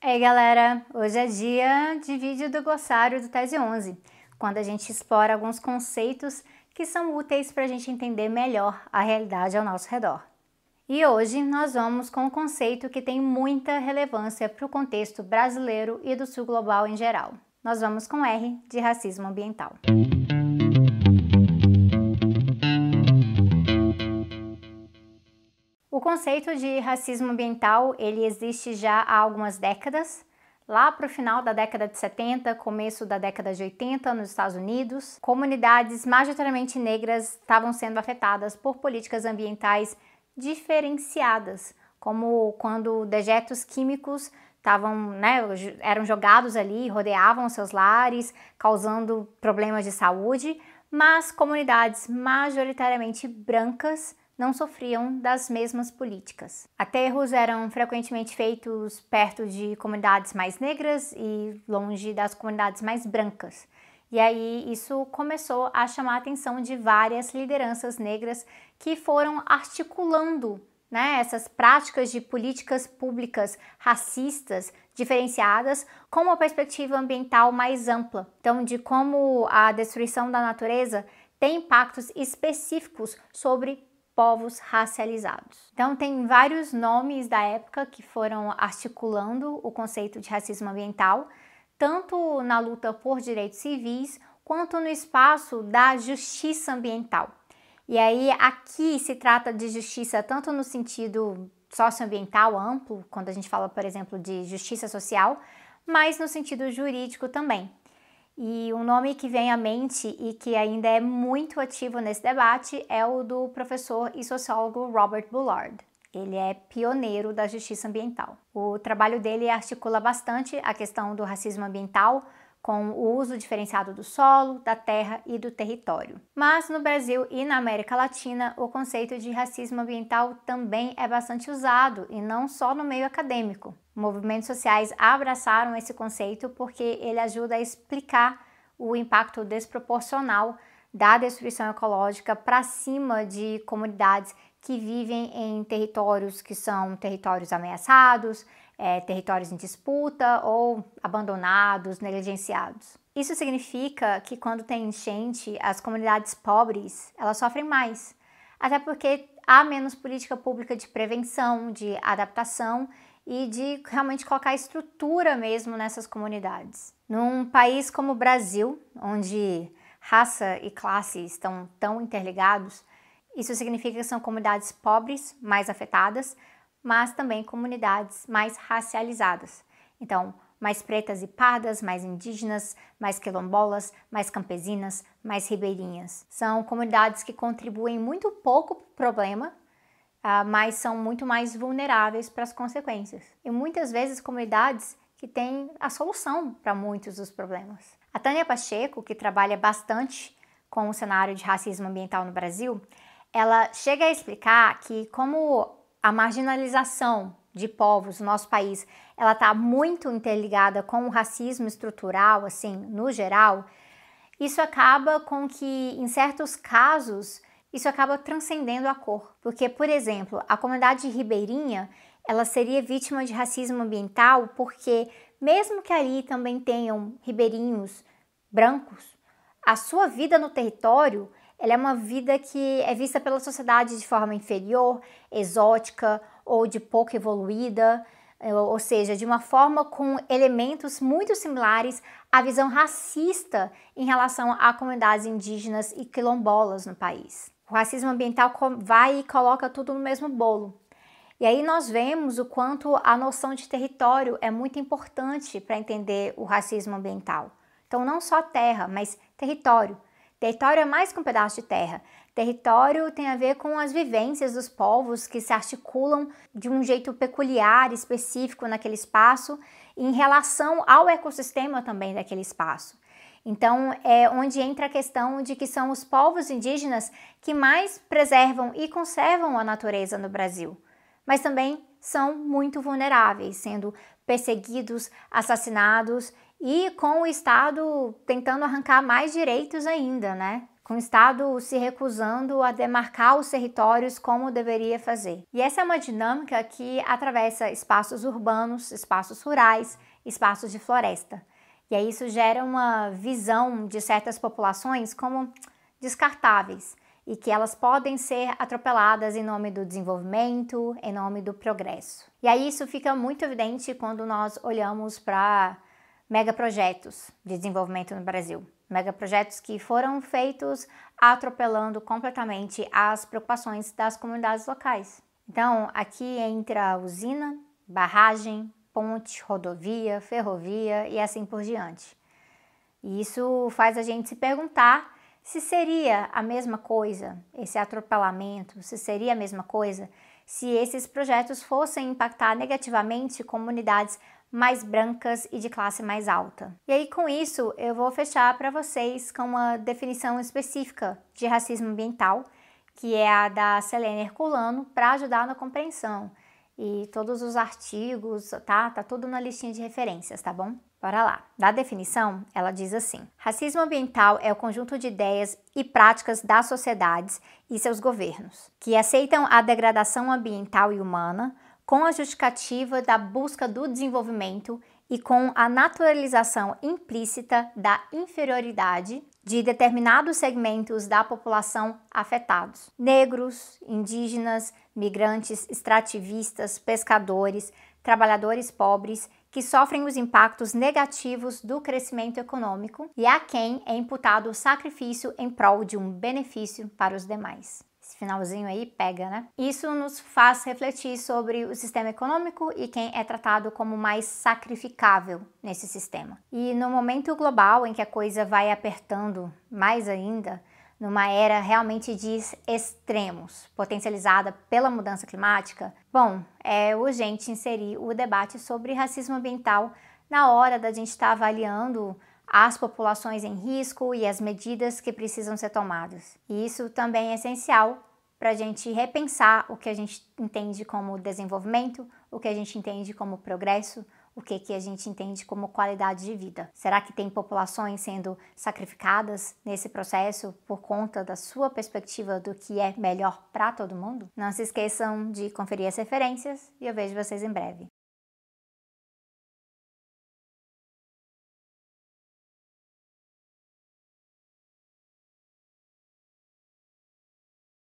Ei galera, hoje é dia de vídeo do glossário do Tese 11, quando a gente explora alguns conceitos que são úteis para a gente entender melhor a realidade ao nosso redor. E hoje nós vamos com um conceito que tem muita relevância para o contexto brasileiro e do sul global em geral. Nós vamos com R de racismo ambiental. Conceito de racismo ambiental, ele existe já há algumas décadas. Lá para o final da década de 70, começo da década de 80 nos Estados Unidos, comunidades majoritariamente negras estavam sendo afetadas por políticas ambientais diferenciadas, como quando dejetos químicos estavam, né, eram jogados ali, rodeavam seus lares, causando problemas de saúde, mas comunidades majoritariamente brancas não sofriam das mesmas políticas. Aterros eram frequentemente feitos perto de comunidades mais negras e longe das comunidades mais brancas. E aí isso começou a chamar a atenção de várias lideranças negras que foram articulando né, essas práticas de políticas públicas racistas diferenciadas com uma perspectiva ambiental mais ampla. Então, de como a destruição da natureza tem impactos específicos sobre povos racializados. Então, tem vários nomes da época que foram articulando o conceito de racismo ambiental, tanto na luta por direitos civis quanto no espaço da justiça ambiental. E aí, aqui se trata de justiça tanto no sentido socioambiental amplo, quando a gente fala, por exemplo, de justiça social, mas no sentido jurídico também. E um nome que vem à mente e que ainda é muito ativo nesse debate é o do professor e sociólogo Robert Bullard. Ele é pioneiro da justiça ambiental. O trabalho dele articula bastante a questão do racismo ambiental com o uso diferenciado do solo, da terra e do território. Mas no Brasil e na América Latina, o conceito de racismo ambiental também é bastante usado e não só no meio acadêmico. Movimentos sociais abraçaram esse conceito porque ele ajuda a explicar o impacto desproporcional da destruição ecológica para cima de comunidades que vivem em territórios que são territórios ameaçados, é, territórios em disputa ou abandonados, negligenciados. Isso significa que quando tem enchente, as comunidades pobres elas sofrem mais, até porque há menos política pública de prevenção, de adaptação e de realmente colocar estrutura mesmo nessas comunidades. Num país como o Brasil, onde raça e classe estão tão interligados, isso significa que são comunidades pobres mais afetadas, mas também comunidades mais racializadas. Então, mais pretas e pardas, mais indígenas, mais quilombolas, mais campesinas, mais ribeirinhas. São comunidades que contribuem muito pouco para o problema, uh, mas são muito mais vulneráveis para as consequências. E muitas vezes comunidades que têm a solução para muitos dos problemas. A Tânia Pacheco, que trabalha bastante com o cenário de racismo ambiental no Brasil, ela chega a explicar que como a marginalização de povos no nosso país, ela está muito interligada com o racismo estrutural, assim, no geral, isso acaba com que, em certos casos, isso acaba transcendendo a cor. Porque, por exemplo, a comunidade ribeirinha, ela seria vítima de racismo ambiental porque, mesmo que ali também tenham ribeirinhos brancos, a sua vida no território ela é uma vida que é vista pela sociedade de forma inferior, exótica ou de pouco evoluída, eh, ou seja, de uma forma com elementos muito similares à visão racista em relação a comunidades indígenas e quilombolas no país. O racismo ambiental vai e coloca tudo no mesmo bolo. E aí nós vemos o quanto a noção de território é muito importante para entender o racismo ambiental. Então, não só terra, mas território. Território é mais que um pedaço de terra. Território tem a ver com as vivências dos povos que se articulam de um jeito peculiar, específico naquele espaço, em relação ao ecossistema também daquele espaço. Então, é onde entra a questão de que são os povos indígenas que mais preservam e conservam a natureza no Brasil, mas também são muito vulneráveis, sendo perseguidos, assassinados e com o Estado tentando arrancar mais direitos ainda, né? com o Estado se recusando a demarcar os territórios como deveria fazer. E essa é uma dinâmica que atravessa espaços urbanos, espaços rurais, espaços de floresta. E aí isso gera uma visão de certas populações como descartáveis e que elas podem ser atropeladas em nome do desenvolvimento, em nome do progresso. E aí isso fica muito evidente quando nós olhamos para megaprojetos de desenvolvimento no Brasil. Megaprojetos que foram feitos atropelando completamente as preocupações das comunidades locais. Então, aqui entra usina, barragem, ponte, rodovia, ferrovia e assim por diante. E isso faz a gente se perguntar se seria a mesma coisa, esse atropelamento, se seria a mesma coisa se esses projetos fossem impactar negativamente comunidades mais brancas e de classe mais alta. E aí, com isso, eu vou fechar para vocês com uma definição específica de racismo ambiental, que é a da Selene Herculano, para ajudar na compreensão. E todos os artigos, tá? Tá tudo na listinha de referências, tá bom? Bora lá. Da definição, ela diz assim: racismo ambiental é o conjunto de ideias e práticas das sociedades e seus governos que aceitam a degradação ambiental e humana com a justificativa da busca do desenvolvimento e com a naturalização implícita da inferioridade de determinados segmentos da população afetados: negros, indígenas, migrantes, extrativistas, pescadores, trabalhadores pobres que sofrem os impactos negativos do crescimento econômico e a quem é imputado o sacrifício em prol de um benefício para os demais. Finalzinho aí pega, né? Isso nos faz refletir sobre o sistema econômico e quem é tratado como mais sacrificável nesse sistema. E no momento global em que a coisa vai apertando mais ainda, numa era realmente de extremos, potencializada pela mudança climática, bom, é urgente inserir o debate sobre racismo ambiental na hora da gente estar tá avaliando as populações em risco e as medidas que precisam ser tomadas. E isso também é essencial para a gente repensar o que a gente entende como desenvolvimento, o que a gente entende como progresso, o que, que a gente entende como qualidade de vida. Será que tem populações sendo sacrificadas nesse processo por conta da sua perspectiva do que é melhor para todo mundo? Não se esqueçam de conferir as referências e eu vejo vocês em breve.